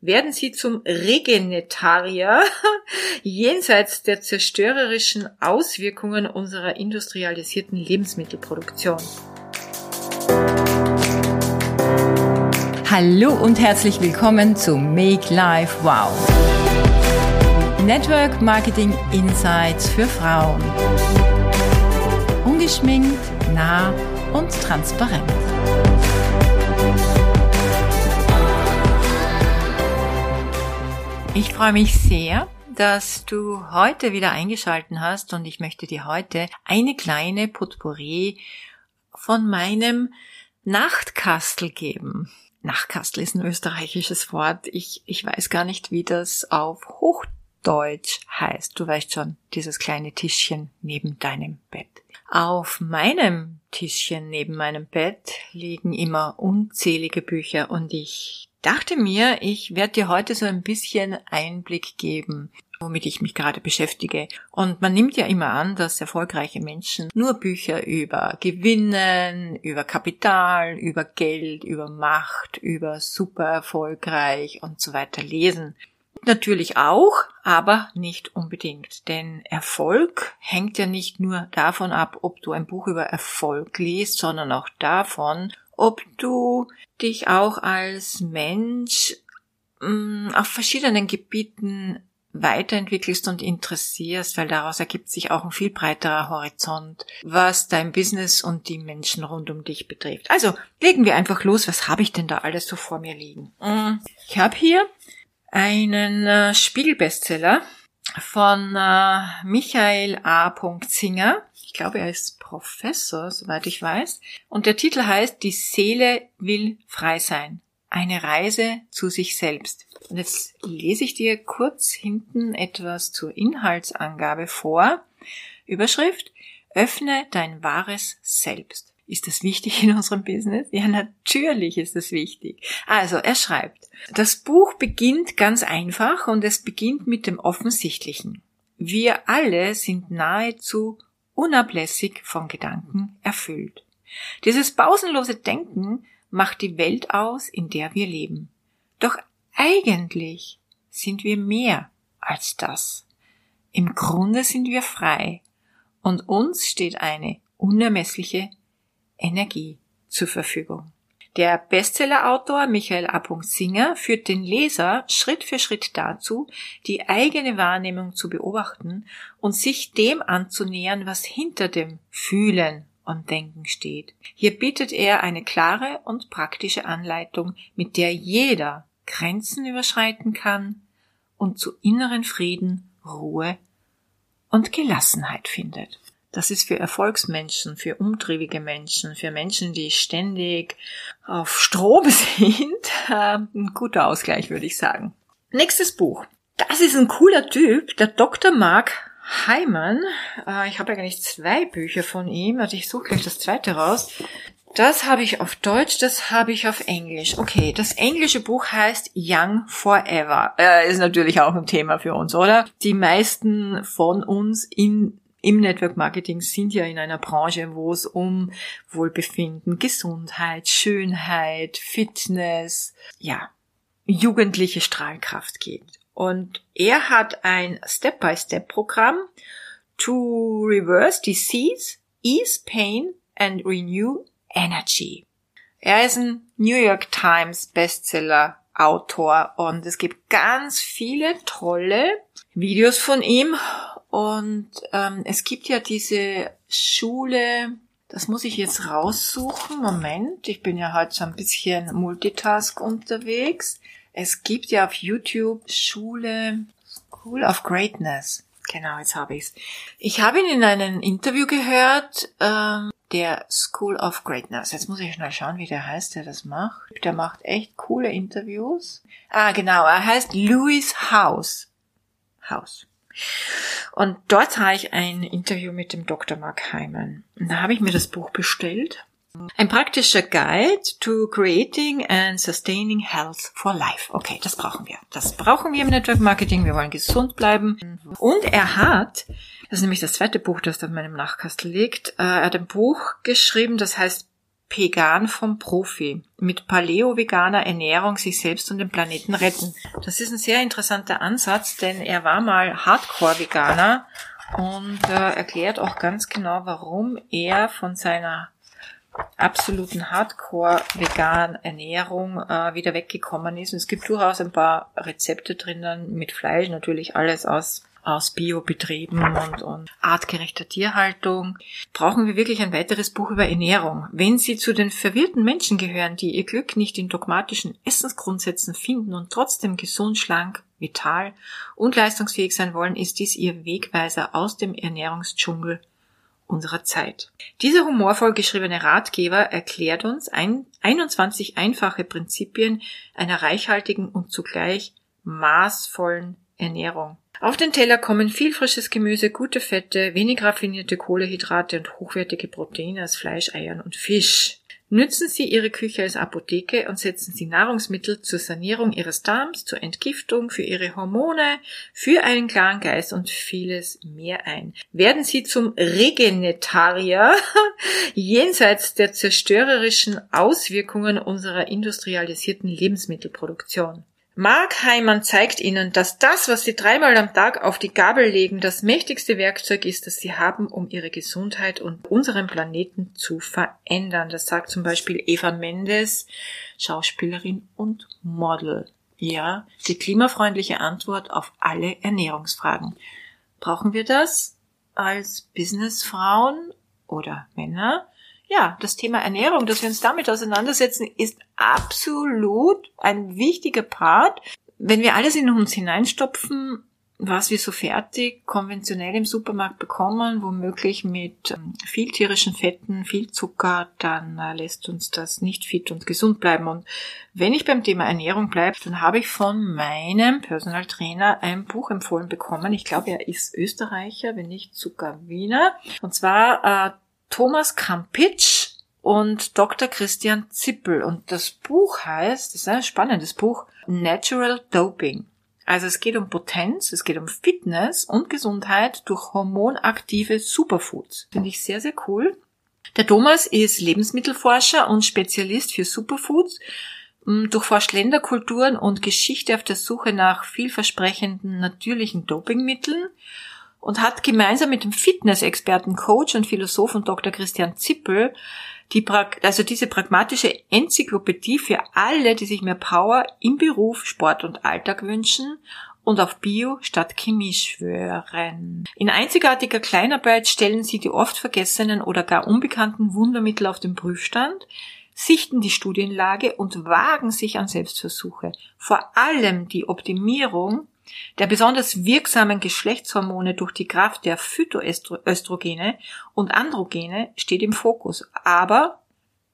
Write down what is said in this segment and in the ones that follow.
werden sie zum Regenetarier jenseits der zerstörerischen Auswirkungen unserer industrialisierten Lebensmittelproduktion. Hallo und herzlich willkommen zu Make Life Wow. Network Marketing Insights für Frauen. Ungeschminkt, nah und transparent. Ich freue mich sehr, dass du heute wieder eingeschalten hast und ich möchte dir heute eine kleine Potpourri von meinem Nachtkastel geben. Nachtkastel ist ein österreichisches Wort. Ich, ich weiß gar nicht, wie das auf Hochdeutsch heißt. Du weißt schon, dieses kleine Tischchen neben deinem Bett. Auf meinem Tischchen neben meinem Bett liegen immer unzählige Bücher und ich dachte mir, ich werde dir heute so ein bisschen Einblick geben, womit ich mich gerade beschäftige. Und man nimmt ja immer an, dass erfolgreiche Menschen nur Bücher über Gewinnen, über Kapital, über Geld, über Macht, über super erfolgreich und so weiter lesen. Natürlich auch, aber nicht unbedingt. Denn Erfolg hängt ja nicht nur davon ab, ob du ein Buch über Erfolg liest, sondern auch davon, ob du dich auch als Mensch mh, mm, auf verschiedenen Gebieten weiterentwickelst und interessierst, weil daraus ergibt sich auch ein viel breiterer Horizont, was dein Business und die Menschen rund um dich betrifft. Also legen wir einfach los. Was habe ich denn da alles so vor mir liegen? Mm, ich habe hier einen äh, Spiegelbestseller von äh, Michael A. Zinger. Ich glaube, er ist Professor, soweit ich weiß. Und der Titel heißt Die Seele will frei sein. Eine Reise zu sich selbst. Und jetzt lese ich dir kurz hinten etwas zur Inhaltsangabe vor. Überschrift Öffne dein wahres Selbst. Ist das wichtig in unserem Business? Ja, natürlich ist das wichtig. Also, er schreibt, das Buch beginnt ganz einfach und es beginnt mit dem Offensichtlichen. Wir alle sind nahezu unablässig von Gedanken erfüllt. Dieses pausenlose Denken macht die Welt aus, in der wir leben. Doch eigentlich sind wir mehr als das. Im Grunde sind wir frei und uns steht eine unermessliche Energie zur Verfügung. Der Bestsellerautor Michael A. Singer führt den Leser Schritt für Schritt dazu, die eigene Wahrnehmung zu beobachten und sich dem anzunähern, was hinter dem Fühlen und Denken steht. Hier bietet er eine klare und praktische Anleitung, mit der jeder Grenzen überschreiten kann und zu inneren Frieden, Ruhe und Gelassenheit findet. Das ist für Erfolgsmenschen, für umtriebige Menschen, für Menschen, die ständig auf Strom sind, ähm, ein guter Ausgleich, würde ich sagen. Nächstes Buch. Das ist ein cooler Typ, der Dr. Mark Heimann. Äh, ich habe eigentlich zwei Bücher von ihm, also ich suche gleich das zweite raus. Das habe ich auf Deutsch, das habe ich auf Englisch. Okay, das englische Buch heißt Young Forever. Äh, ist natürlich auch ein Thema für uns, oder? Die meisten von uns in im Network Marketing sind ja in einer Branche, wo es um Wohlbefinden, Gesundheit, Schönheit, Fitness, ja, jugendliche Strahlkraft geht. Und er hat ein Step-by-Step-Programm to reverse disease, ease pain and renew energy. Er ist ein New York Times Bestseller Autor und es gibt ganz viele tolle Videos von ihm und ähm, es gibt ja diese Schule, das muss ich jetzt raussuchen. Moment, ich bin ja heute so ein bisschen Multitask unterwegs. Es gibt ja auf YouTube Schule School of Greatness. Genau, jetzt habe ich's. Ich habe ihn in einem Interview gehört, ähm, der School of Greatness. Jetzt muss ich schnell schauen, wie der heißt, der das macht. Der macht echt coole Interviews. Ah, genau, er heißt Louis House. House. Und dort habe ich ein Interview mit dem Dr. Mark Heimann. Da habe ich mir das Buch bestellt. Ein praktischer Guide to Creating and Sustaining Health for Life. Okay, das brauchen wir. Das brauchen wir im Network Marketing. Wir wollen gesund bleiben. Und er hat, das ist nämlich das zweite Buch, das auf meinem Nachkastel liegt, äh, er hat ein Buch geschrieben, das heißt Pegan vom Profi. Mit paleo-veganer Ernährung sich selbst und den Planeten retten. Das ist ein sehr interessanter Ansatz, denn er war mal Hardcore-Veganer und äh, erklärt auch ganz genau, warum er von seiner absoluten Hardcore-vegan Ernährung äh, wieder weggekommen ist. Und es gibt durchaus ein paar Rezepte drinnen mit Fleisch, natürlich alles aus aus Biobetrieben und, und artgerechter Tierhaltung. Brauchen wir wirklich ein weiteres Buch über Ernährung? Wenn Sie zu den verwirrten Menschen gehören, die ihr Glück nicht in dogmatischen Essensgrundsätzen finden und trotzdem gesund, schlank, vital und leistungsfähig sein wollen, ist dies Ihr Wegweiser aus dem Ernährungsdschungel unserer Zeit. Dieser humorvoll geschriebene Ratgeber erklärt uns ein, 21 einfache Prinzipien einer reichhaltigen und zugleich maßvollen Ernährung. Auf den Teller kommen viel frisches Gemüse, gute Fette, wenig raffinierte Kohlehydrate und hochwertige Proteine aus Fleisch, Eiern und Fisch. Nützen Sie Ihre Küche als Apotheke und setzen Sie Nahrungsmittel zur Sanierung Ihres Darms, zur Entgiftung, für Ihre Hormone, für einen klaren Geist und vieles mehr ein. Werden Sie zum Regenetarier jenseits der zerstörerischen Auswirkungen unserer industrialisierten Lebensmittelproduktion. Mark Heimann zeigt Ihnen, dass das, was Sie dreimal am Tag auf die Gabel legen, das mächtigste Werkzeug ist, das Sie haben, um Ihre Gesundheit und unseren Planeten zu verändern. Das sagt zum Beispiel Eva Mendes, Schauspielerin und Model. Ja, die klimafreundliche Antwort auf alle Ernährungsfragen. Brauchen wir das als Businessfrauen oder Männer? Ja, das Thema Ernährung, dass wir uns damit auseinandersetzen, ist absolut ein wichtiger Part. Wenn wir alles in uns hineinstopfen, was wir so fertig konventionell im Supermarkt bekommen, womöglich mit ähm, viel tierischen Fetten, viel Zucker, dann äh, lässt uns das nicht fit und gesund bleiben. Und wenn ich beim Thema Ernährung bleibe, dann habe ich von meinem Personal Trainer ein Buch empfohlen bekommen. Ich glaube, er ist Österreicher, wenn nicht sogar Wiener. Und zwar äh, Thomas Kampitsch und Dr. Christian Zippel. Und das Buch heißt, das ist ein spannendes Buch, Natural Doping. Also es geht um Potenz, es geht um Fitness und Gesundheit durch hormonaktive Superfoods. Finde ich sehr, sehr cool. Der Thomas ist Lebensmittelforscher und Spezialist für Superfoods, mm, durchforscht Länderkulturen und Geschichte auf der Suche nach vielversprechenden natürlichen Dopingmitteln und hat gemeinsam mit dem Fitnessexperten, Coach und Philosophen Dr. Christian Zippel die, also diese pragmatische Enzyklopädie für alle, die sich mehr Power im Beruf, Sport und Alltag wünschen und auf Bio statt Chemie schwören. In einzigartiger Kleinarbeit stellen sie die oft vergessenen oder gar unbekannten Wundermittel auf den Prüfstand, sichten die Studienlage und wagen sich an Selbstversuche. Vor allem die Optimierung der besonders wirksamen Geschlechtshormone durch die Kraft der Phytoöstrogene und Androgene steht im Fokus, aber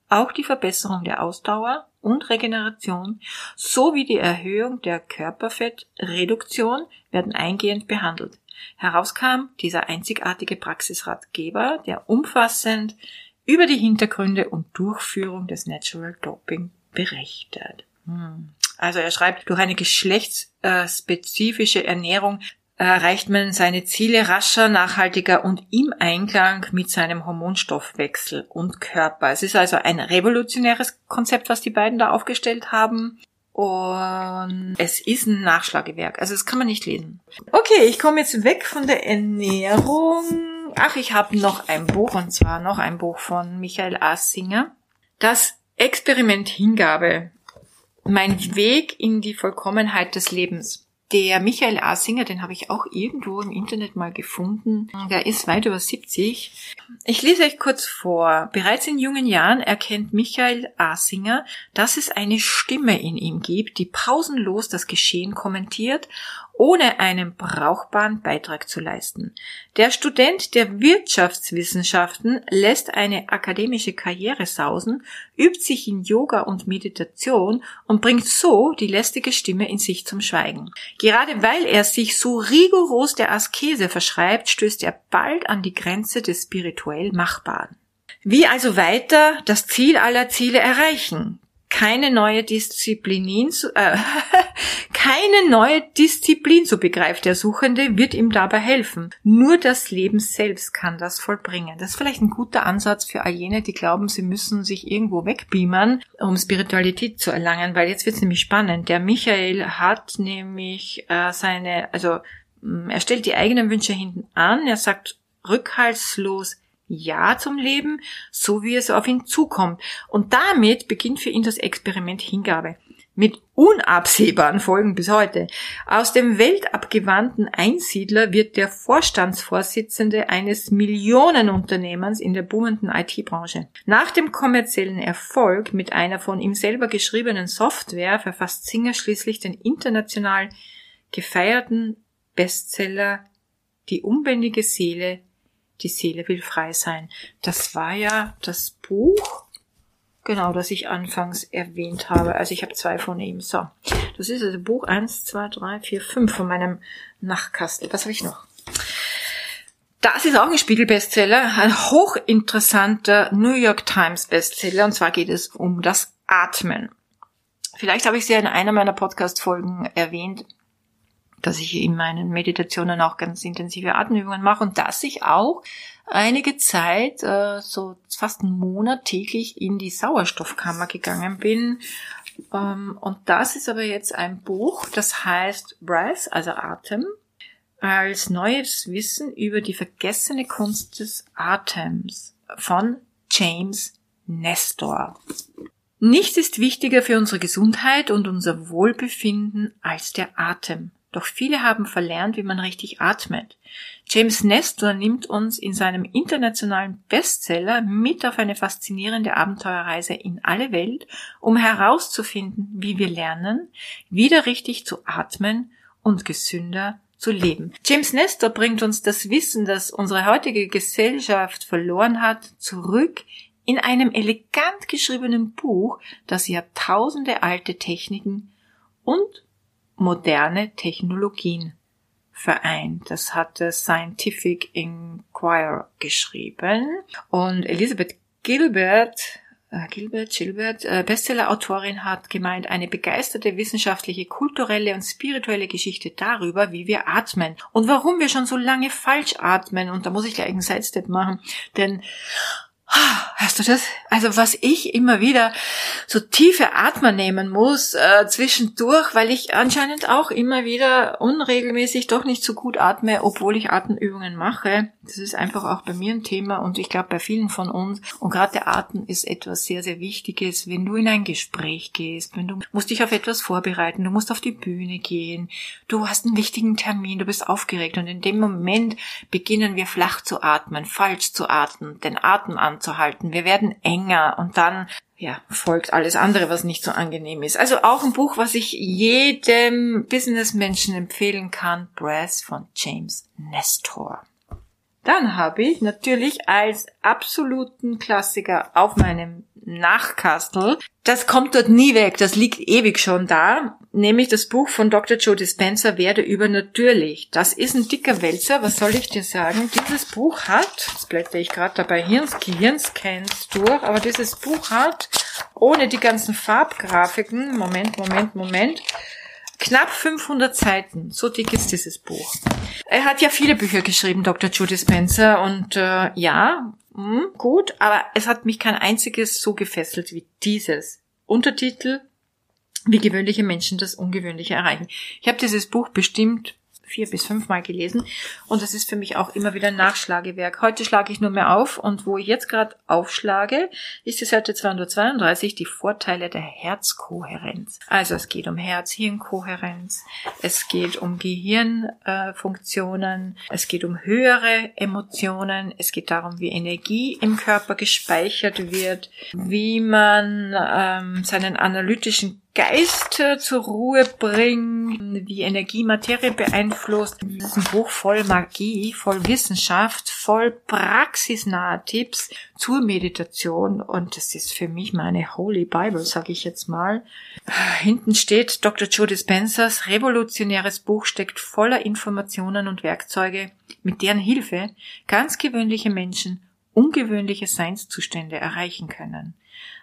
auch die Verbesserung der Ausdauer und Regeneration sowie die Erhöhung der Körperfettreduktion werden eingehend behandelt. Herauskam dieser einzigartige Praxisratgeber, der umfassend über die Hintergründe und Durchführung des Natural Doping berichtet. Hm. Also er schreibt, durch eine geschlechtsspezifische Ernährung erreicht man seine Ziele rascher, nachhaltiger und im Einklang mit seinem Hormonstoffwechsel und Körper. Es ist also ein revolutionäres Konzept, was die beiden da aufgestellt haben. Und es ist ein Nachschlagewerk. Also das kann man nicht lesen. Okay, ich komme jetzt weg von der Ernährung. Ach, ich habe noch ein Buch, und zwar noch ein Buch von Michael Assinger. Das Experiment Hingabe mein Weg in die Vollkommenheit des Lebens. Der Michael Asinger, den habe ich auch irgendwo im Internet mal gefunden. Der ist weit über 70. Ich lese euch kurz vor. Bereits in jungen Jahren erkennt Michael Asinger, dass es eine Stimme in ihm gibt, die pausenlos das Geschehen kommentiert ohne einen brauchbaren Beitrag zu leisten. Der Student der Wirtschaftswissenschaften lässt eine akademische Karriere sausen, übt sich in Yoga und Meditation und bringt so die lästige Stimme in sich zum Schweigen. Gerade weil er sich so rigoros der Askese verschreibt, stößt er bald an die Grenze des spirituell Machbaren. Wie also weiter das Ziel aller Ziele erreichen? keine neue Disziplin äh, keine neue Disziplin, so begreift der Suchende, wird ihm dabei helfen. Nur das Leben selbst kann das vollbringen. Das ist vielleicht ein guter Ansatz für all jene, die glauben, sie müssen sich irgendwo wegbeamern, um Spiritualität zu erlangen, weil jetzt wird es nämlich spannend. Der Michael hat nämlich äh, seine, also mm, er stellt die eigenen Wünsche hinten an, er sagt rückhaltslos ja zum Leben, so wie es auf ihn zukommt. Und damit beginnt für ihn das Experiment Hingabe. Mit unabsehbaren Folgen bis heute. Aus dem weltabgewandten Einsiedler wird der Vorstandsvorsitzende eines Millionenunternehmens in der boomenden IT-Branche. Nach dem kommerziellen Erfolg mit einer von ihm selber geschriebenen Software verfasst Singer schließlich den international gefeierten Bestseller Die unbändige Seele die Seele will frei sein. Das war ja das Buch, genau, das ich anfangs erwähnt habe. Also ich habe zwei von ihm. So, das ist also Buch eins, zwei, drei, vier, fünf von meinem Nachtkastel. Was habe ich noch? Das ist auch ein Spiegel-Bestseller, ein hochinteressanter New York Times Bestseller. Und zwar geht es um das Atmen. Vielleicht habe ich sie in einer meiner Podcast-Folgen erwähnt dass ich in meinen Meditationen auch ganz intensive Atemübungen mache und dass ich auch einige Zeit, äh, so fast einen Monat täglich in die Sauerstoffkammer gegangen bin. Ähm, und das ist aber jetzt ein Buch, das heißt Breath, also Atem, als neues Wissen über die vergessene Kunst des Atems von James Nestor. Nichts ist wichtiger für unsere Gesundheit und unser Wohlbefinden als der Atem. Doch viele haben verlernt, wie man richtig atmet. James Nestor nimmt uns in seinem internationalen Bestseller mit auf eine faszinierende Abenteuerreise in alle Welt, um herauszufinden, wie wir lernen, wieder richtig zu atmen und gesünder zu leben. James Nestor bringt uns das Wissen, das unsere heutige Gesellschaft verloren hat, zurück in einem elegant geschriebenen Buch, das Jahrtausende alte Techniken und moderne Technologien vereint. Das hatte Scientific Inquirer geschrieben. Und Elizabeth Gilbert, äh, Gilbert, Gilbert, äh, Bestseller-Autorin hat gemeint, eine begeisterte wissenschaftliche, kulturelle und spirituelle Geschichte darüber, wie wir atmen und warum wir schon so lange falsch atmen. Und da muss ich gleich einen Sidestep machen, denn Hast du das? Also was ich immer wieder so tiefe Atmen nehmen muss äh, zwischendurch, weil ich anscheinend auch immer wieder unregelmäßig doch nicht so gut atme, obwohl ich Atemübungen mache. Das ist einfach auch bei mir ein Thema und ich glaube bei vielen von uns. Und gerade der Atem ist etwas sehr, sehr Wichtiges, wenn du in ein Gespräch gehst, wenn du musst dich auf etwas vorbereiten, du musst auf die Bühne gehen, du hast einen wichtigen Termin, du bist aufgeregt und in dem Moment beginnen wir flach zu atmen, falsch zu atmen, den Atem anzuhalten. Wir werden enger und dann ja, folgt alles andere, was nicht so angenehm ist. Also auch ein Buch, was ich jedem Businessmenschen empfehlen kann, Breath von James Nestor. Dann habe ich natürlich als absoluten Klassiker auf meinem Nachkastel, das kommt dort nie weg, das liegt ewig schon da, nämlich das Buch von Dr. Joe Dispenza Werde übernatürlich. Das ist ein dicker Wälzer, was soll ich dir sagen? Dieses Buch hat, jetzt blätter ich gerade dabei Hirns, Gehirnscans durch, aber dieses Buch hat, ohne die ganzen Farbgrafiken, Moment, Moment, Moment, Knapp 500 Seiten, so dick ist dieses Buch. Er hat ja viele Bücher geschrieben, Dr. Judy Spencer, und äh, ja, mh, hm, gut, aber es hat mich kein einziges so gefesselt wie dieses. Untertitel, wie gewöhnliche Menschen das Ungewöhnliche erreichen. Ich habe dieses Buch bestimmt vier bis fünfmal gelesen und das ist für mich auch immer wieder ein Nachschlagewerk. Heute schlage ich nur mehr auf und wo ich jetzt gerade aufschlage, ist die Seite 232 die Vorteile der Herzkohärenz. Also es geht um Herz-Hirn-Kohärenz, es geht um Gehirnfunktionen, äh, es geht um höhere Emotionen, es geht darum, wie Energie im Körper gespeichert wird, wie man ähm, seinen analytischen Geist zur Ruhe bringen, wie Energie Materie beeinflusst. Das ist ein Buch voll Magie, voll Wissenschaft, voll praxisnahe Tipps zur Meditation und das ist für mich meine Holy Bible, sage ich jetzt mal. Hinten steht Dr. Joe Dispensers revolutionäres Buch steckt voller Informationen und Werkzeuge, mit deren Hilfe ganz gewöhnliche Menschen ungewöhnliche Seinszustände erreichen können.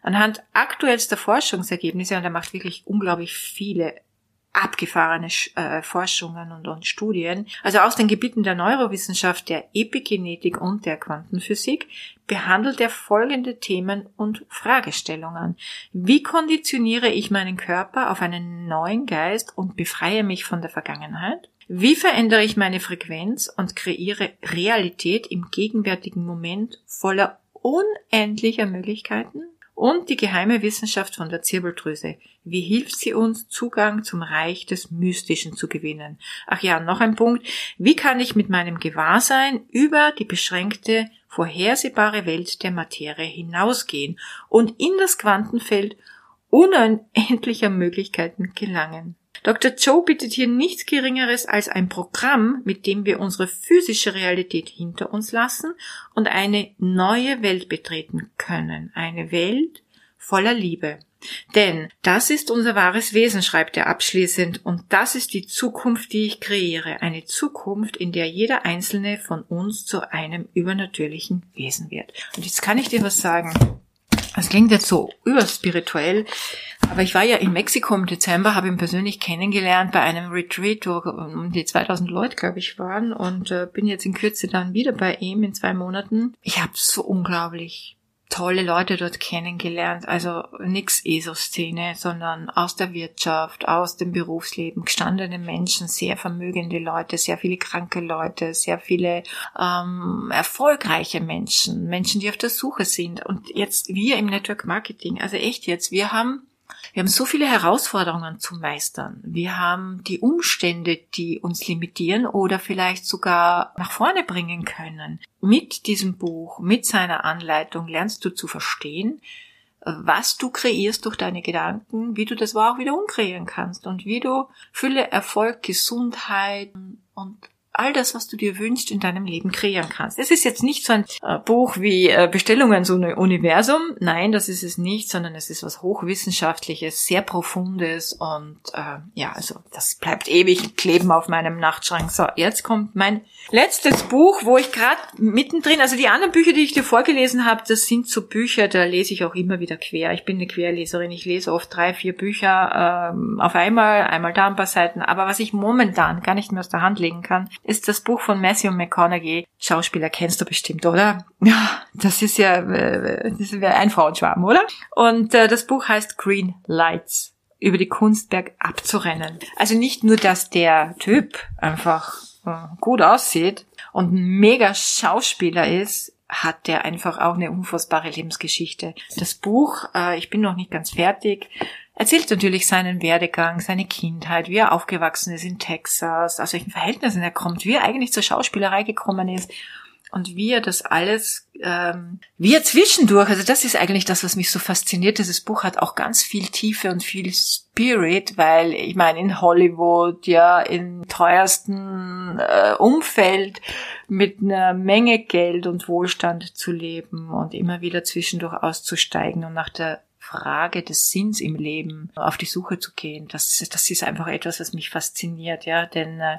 Anhand aktuellster Forschungsergebnisse, und er macht wirklich unglaublich viele abgefahrene äh, Forschungen und, und Studien, also aus den Gebieten der Neurowissenschaft, der Epigenetik und der Quantenphysik, behandelt er folgende Themen und Fragestellungen. Wie konditioniere ich meinen Körper auf einen neuen Geist und befreie mich von der Vergangenheit? Wie verändere ich meine Frequenz und kreiere Realität im gegenwärtigen Moment voller unendlicher Möglichkeiten? Und die geheime Wissenschaft von der Zirbeldrüse. Wie hilft sie uns, Zugang zum Reich des Mystischen zu gewinnen? Ach ja, noch ein Punkt. Wie kann ich mit meinem Gewahrsein über die beschränkte, vorhersehbare Welt der Materie hinausgehen und in das Quantenfeld unendlicher Möglichkeiten gelangen? Dr. Joe bietet hier nichts Geringeres als ein Programm, mit dem wir unsere physische Realität hinter uns lassen und eine neue Welt betreten können. Eine Welt voller Liebe. Denn das ist unser wahres Wesen, schreibt er abschließend, und das ist die Zukunft, die ich kreiere. Eine Zukunft, in der jeder einzelne von uns zu einem übernatürlichen Wesen wird. Und jetzt kann ich dir was sagen. Das klingt jetzt so überspirituell, aber ich war ja in Mexiko im Dezember, habe ihn persönlich kennengelernt bei einem Retreat, wo um die 2000 Leute, glaube ich, waren und äh, bin jetzt in Kürze dann wieder bei ihm in zwei Monaten. Ich habe so unglaublich tolle Leute dort kennengelernt. Also nix ESO-Szene, sondern aus der Wirtschaft, aus dem Berufsleben, gestandene Menschen, sehr vermögende Leute, sehr viele kranke Leute, sehr viele ähm, erfolgreiche Menschen, Menschen, die auf der Suche sind. Und jetzt wir im Network Marketing, also echt jetzt, wir haben wir haben so viele Herausforderungen zu meistern. Wir haben die Umstände, die uns limitieren oder vielleicht sogar nach vorne bringen können. Mit diesem Buch, mit seiner Anleitung lernst du zu verstehen, was du kreierst durch deine Gedanken, wie du das auch wieder umkreieren kannst und wie du Fülle, Erfolg, Gesundheit und all das, was du dir wünschst, in deinem Leben kreieren kannst. Es ist jetzt nicht so ein äh, Buch wie äh, Bestellungen so ein Universum. Nein, das ist es nicht, sondern es ist was hochwissenschaftliches, sehr profundes und äh, ja, also das bleibt ewig kleben auf meinem Nachtschrank. So, jetzt kommt mein letztes Buch, wo ich gerade mittendrin, also die anderen Bücher, die ich dir vorgelesen habe, das sind so Bücher, da lese ich auch immer wieder quer. Ich bin eine Querleserin, ich lese oft drei, vier Bücher ähm, auf einmal, einmal da ein paar Seiten. Aber was ich momentan gar nicht mehr aus der Hand legen kann, ist das Buch von Matthew McConaughey. Schauspieler kennst du bestimmt, oder? Ja, das ist ja, äh, das wäre ein Frauenschwarm, oder? Und äh, das Buch heißt Green Lights über die Kunstberg abzurennen. Also nicht nur, dass der Typ einfach äh, gut aussieht und ein mega Schauspieler ist, hat der einfach auch eine unfassbare Lebensgeschichte. Das Buch, äh, ich bin noch nicht ganz fertig, erzählt natürlich seinen Werdegang, seine Kindheit, wie er aufgewachsen ist in Texas, aus welchen Verhältnissen er kommt, wie er eigentlich zur Schauspielerei gekommen ist und wie er das alles, ähm, wie er zwischendurch, also das ist eigentlich das, was mich so fasziniert. Dieses Buch hat auch ganz viel Tiefe und viel Spirit, weil ich meine, in Hollywood, ja, im teuersten äh, Umfeld mit einer Menge Geld und Wohlstand zu leben und immer wieder zwischendurch auszusteigen und nach der Frage des Sinns im Leben auf die Suche zu gehen. Das, das ist einfach etwas, was mich fasziniert, ja, denn äh,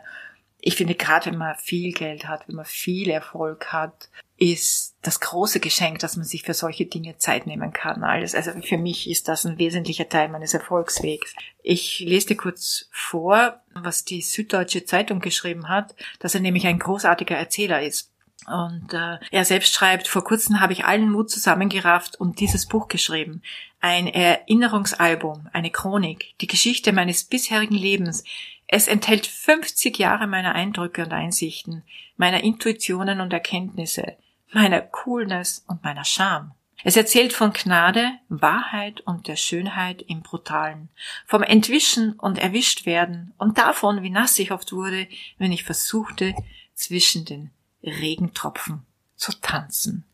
ich finde, gerade wenn man viel Geld hat, wenn man viel Erfolg hat, ist das große Geschenk, dass man sich für solche Dinge Zeit nehmen kann. Alles, also für mich ist das ein wesentlicher Teil meines Erfolgswegs. Ich lese dir kurz vor, was die Süddeutsche Zeitung geschrieben hat, dass er nämlich ein großartiger Erzähler ist. Und äh, er selbst schreibt, vor kurzem habe ich allen Mut zusammengerafft und dieses Buch geschrieben. Ein Erinnerungsalbum, eine Chronik, die Geschichte meines bisherigen Lebens, es enthält 50 Jahre meiner Eindrücke und Einsichten, meiner Intuitionen und Erkenntnisse, meiner Coolness und meiner Scham. Es erzählt von Gnade, Wahrheit und der Schönheit im Brutalen, vom Entwischen und Erwischtwerden und davon, wie nass ich oft wurde, wenn ich versuchte, zwischen den Regentropfen zu tanzen.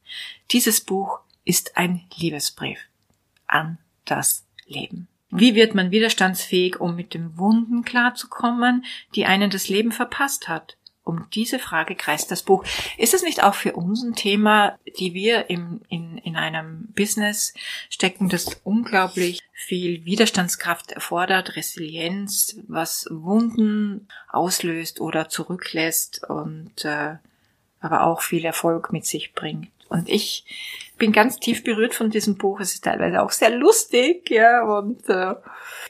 Dieses Buch ist ein Liebesbrief an das Leben. Wie wird man widerstandsfähig, um mit den Wunden klarzukommen, die einen das Leben verpasst hat? Um diese Frage kreist das Buch. Ist es nicht auch für uns ein Thema, die wir im, in, in einem Business stecken, das unglaublich viel Widerstandskraft erfordert, Resilienz, was Wunden auslöst oder zurücklässt und äh, aber auch viel Erfolg mit sich bringt? Und ich bin ganz tief berührt von diesem Buch. Es ist teilweise auch sehr lustig, ja, und äh,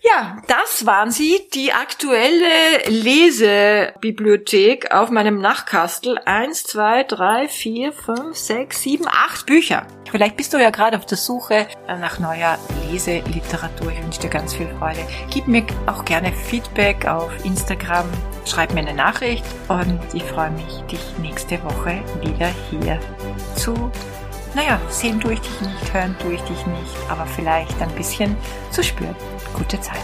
ja, das waren sie, die aktuelle Lesebibliothek auf meinem Nachkastel. Eins, zwei, drei, vier, fünf, sechs, sieben, acht Bücher. Vielleicht bist du ja gerade auf der Suche nach neuer Leseliteratur. Ich wünsche dir ganz viel Freude. Gib mir auch gerne Feedback auf Instagram. Schreib mir eine Nachricht und ich freue mich, dich nächste Woche wieder hier zu naja, sehen tue ich dich nicht, hören tue ich dich nicht, aber vielleicht ein bisschen zu spüren. Gute Zeit.